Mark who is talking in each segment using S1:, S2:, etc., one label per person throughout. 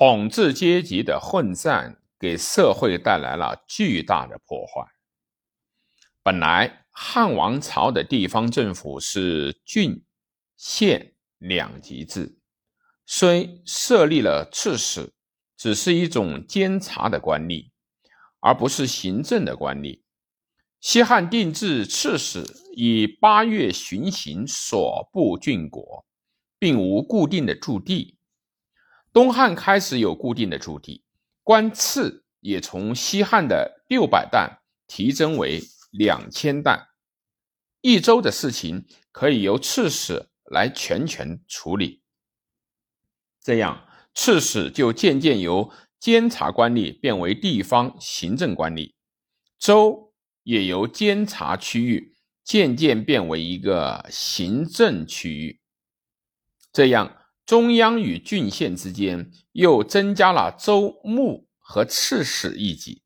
S1: 统治阶级的混战给社会带来了巨大的破坏。本来汉王朝的地方政府是郡县两级制，虽设立了刺史，只是一种监察的官吏，而不是行政的官吏。西汉定制刺史以八月巡行所部郡国，并无固定的驻地。东汉开始有固定的驻地，官赐也从西汉的六百担提升为两千担，一州的事情可以由刺史来全权处理。这样，刺史就渐渐由监察官吏变为地方行政官吏，州也由监察区域渐渐变为一个行政区域。这样。中央与郡县之间又增加了州牧和刺史一级，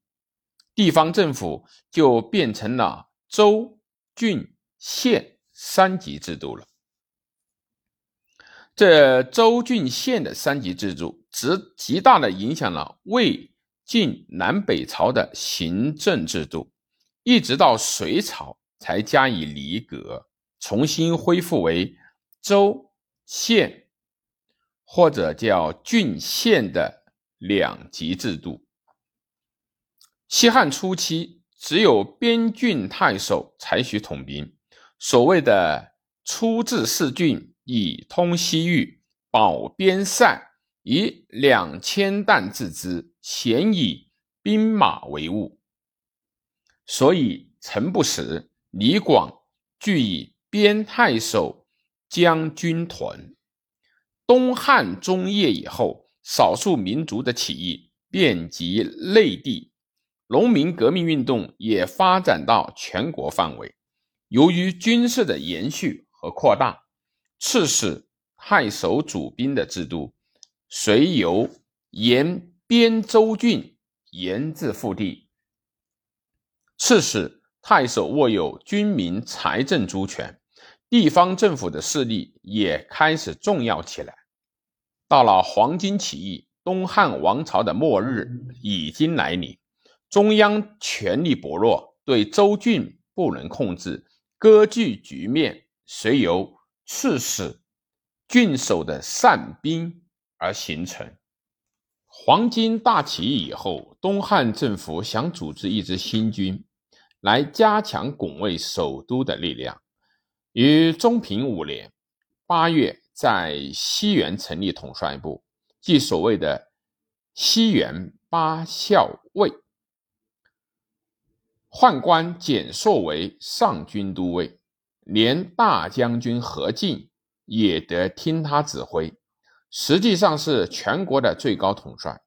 S1: 地方政府就变成了州、郡、县三级制度了。这州、郡、县的三级制度，极极大的影响了魏晋南北朝的行政制度，一直到隋朝才加以离革，重新恢复为州、县。或者叫郡县的两级制度。西汉初期，只有边郡太守采取统兵。所谓的“出治四郡，以通西域，保边塞，以两千担自之，咸以兵马为务。”所以，陈不识、李广俱以边太守将军屯。东汉中叶以后，少数民族的起义遍及内地，农民革命运动也发展到全国范围。由于军事的延续和扩大，刺史、太守主兵的制度，遂由沿边州郡沿至腹地。刺史、太守握有军民财政诸权。地方政府的势力也开始重要起来。到了黄巾起义，东汉王朝的末日已经来临，中央权力薄弱，对州郡不能控制，割据局面随由刺史、郡守的散兵而形成。黄巾大起义以后，东汉政府想组织一支新军，来加强拱卫首都的力量。于中平五年八月，在西原成立统帅部，即所谓的西原八校尉，宦官简硕为上军都尉，连大将军何进也得听他指挥，实际上是全国的最高统帅。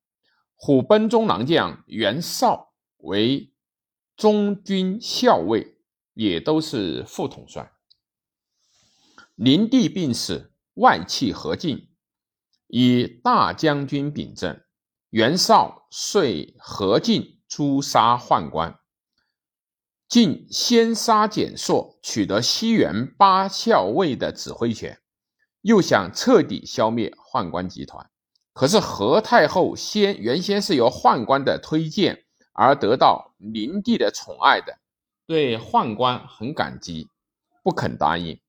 S1: 虎贲中郎将袁绍为中军校尉，也都是副统帅。灵帝病死，外戚何进以大将军秉政，袁绍遂何进诛杀宦官。晋先杀简硕，取得西原八校尉的指挥权，又想彻底消灭宦官集团。可是何太后先原先是由宦官的推荐而得到灵帝的宠爱的，对宦官很感激，不肯答应。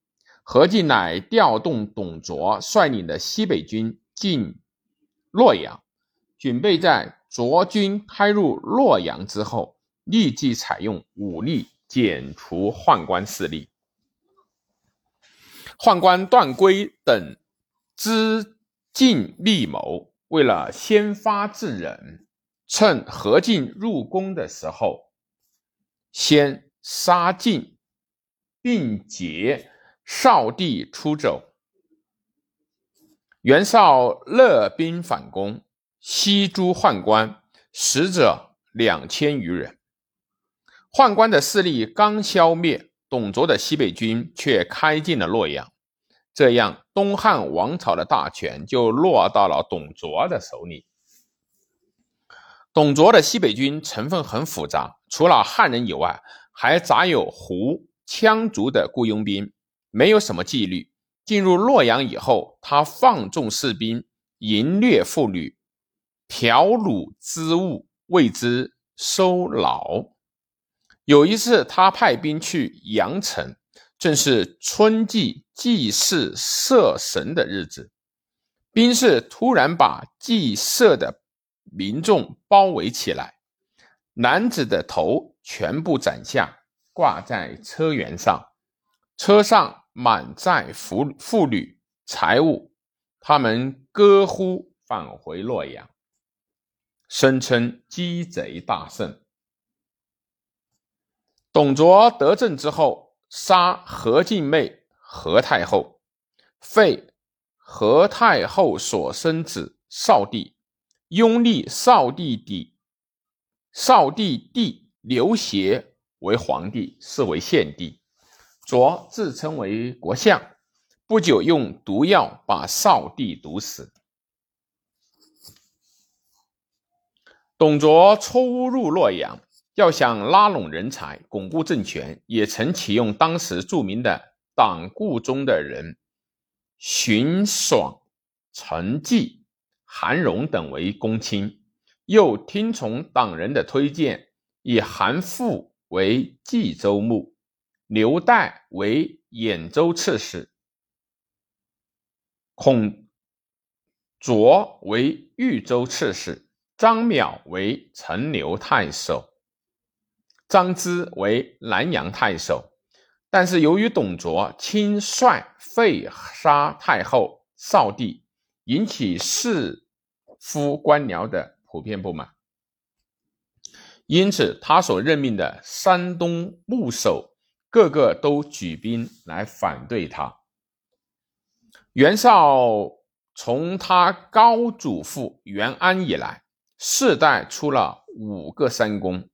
S1: 何进乃调动董卓率领的西北军进洛阳，准备在卓军开入洛阳之后，立即采用武力剪除宦官势力。宦官段珪等知进密谋，为了先发制人，趁何进入宫的时候，先杀进，并劫。少帝出走，袁绍勒兵反攻，西诸宦官，死者两千余人。宦官的势力刚消灭，董卓的西北军却开进了洛阳，这样东汉王朝的大权就落到了董卓的手里。董卓的西北军成分很复杂，除了汉人以外，还杂有胡羌族的雇佣兵。没有什么纪律。进入洛阳以后，他放纵士兵，淫虐妇女，嫖掳之物，为之收劳。有一次，他派兵去阳城，正是春季祭祀社神的日子，兵士突然把祭社的民众包围起来，男子的头全部斩下，挂在车辕上，车上满载妇妇女财物，他们歌呼返回洛阳，声称鸡贼大胜。董卓得政之后，杀何进妹何太后，废何太后所生子少帝。拥立少帝弟少帝弟刘协为皇帝，是为献帝。卓自称为国相，不久用毒药把少帝毒死。董卓初入洛阳，要想拉拢人才、巩固政权，也曾启用当时著名的党锢中的人荀爽、陈纪。韩荣等为公卿，又听从党人的推荐，以韩馥为冀州牧，刘岱为兖州刺史，孔卓为豫州刺史，张邈为陈留太守，张芝为南阳太守。但是由于董卓亲率废杀太后、少帝。引起士夫官僚的普遍不满，因此他所任命的山东牧守个个都举兵来反对他。袁绍从他高祖父袁安以来，世代出了五个三公，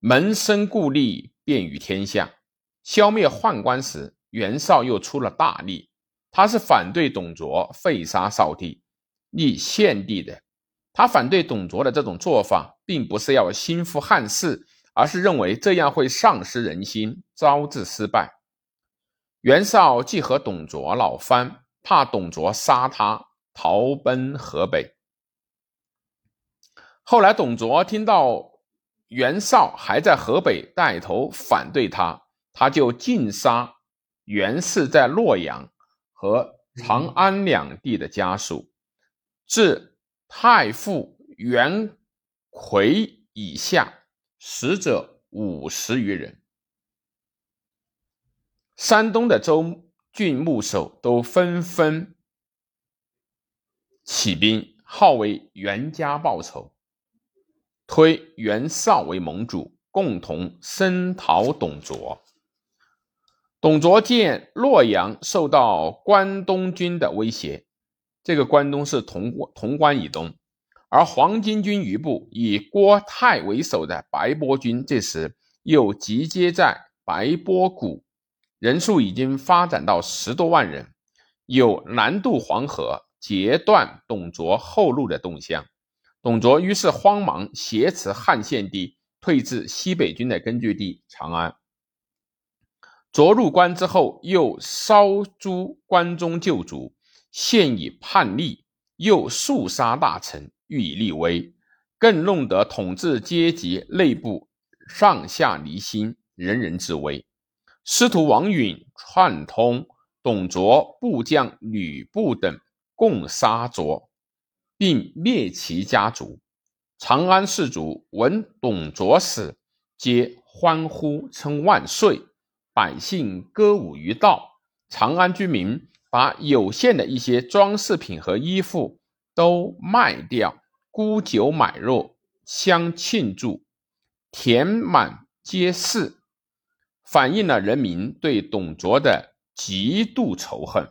S1: 门生故吏遍于天下。消灭宦官时，袁绍又出了大力。他是反对董卓废杀少帝、立献帝的。他反对董卓的这种做法，并不是要兴复汉室，而是认为这样会丧失人心，招致失败。袁绍既和董卓闹翻，怕董卓杀他，逃奔河北。后来董卓听到袁绍还在河北带头反对他，他就尽杀袁氏在洛阳。和长安两地的家属，至太傅袁奎以下，死者五十余人。山东的州郡牧守都纷纷起兵，号为袁家报仇，推袁绍为盟主，共同声讨董卓。董卓见洛阳受到关东军的威胁，这个关东是潼潼关以东，而黄巾军余部以郭泰为首的白波军这时又集结在白波谷，人数已经发展到十多万人，有南渡黄河、截断董卓后路的动向。董卓于是慌忙挟持汉献帝，退至西北军的根据地长安。卓入关之后，又烧诛关中旧族，现以叛逆，又肃杀大臣，欲以立威，更弄得统治阶级内部上下离心，人人自危。师徒王允串通董卓部将吕布等，共杀卓，并灭其家族。长安士族闻董卓死，皆欢呼称万岁。百姓歌舞于道，长安居民把有限的一些装饰品和衣服都卖掉，沽酒买肉，相庆祝，填满街市，反映了人民对董卓的极度仇恨。